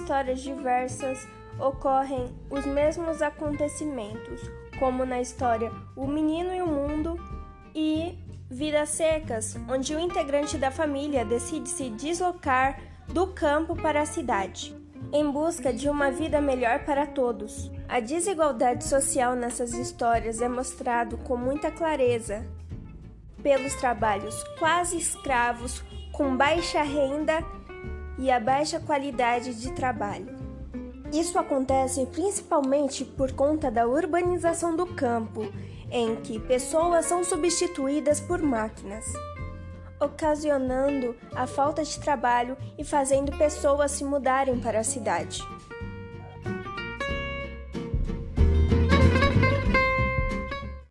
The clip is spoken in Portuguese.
histórias diversas ocorrem os mesmos acontecimentos, como na história O Menino e o Mundo e Vidas Secas, onde o integrante da família decide se deslocar do campo para a cidade, em busca de uma vida melhor para todos. A desigualdade social nessas histórias é mostrado com muita clareza pelos trabalhos quase escravos com baixa renda e a baixa qualidade de trabalho. Isso acontece principalmente por conta da urbanização do campo, em que pessoas são substituídas por máquinas, ocasionando a falta de trabalho e fazendo pessoas se mudarem para a cidade.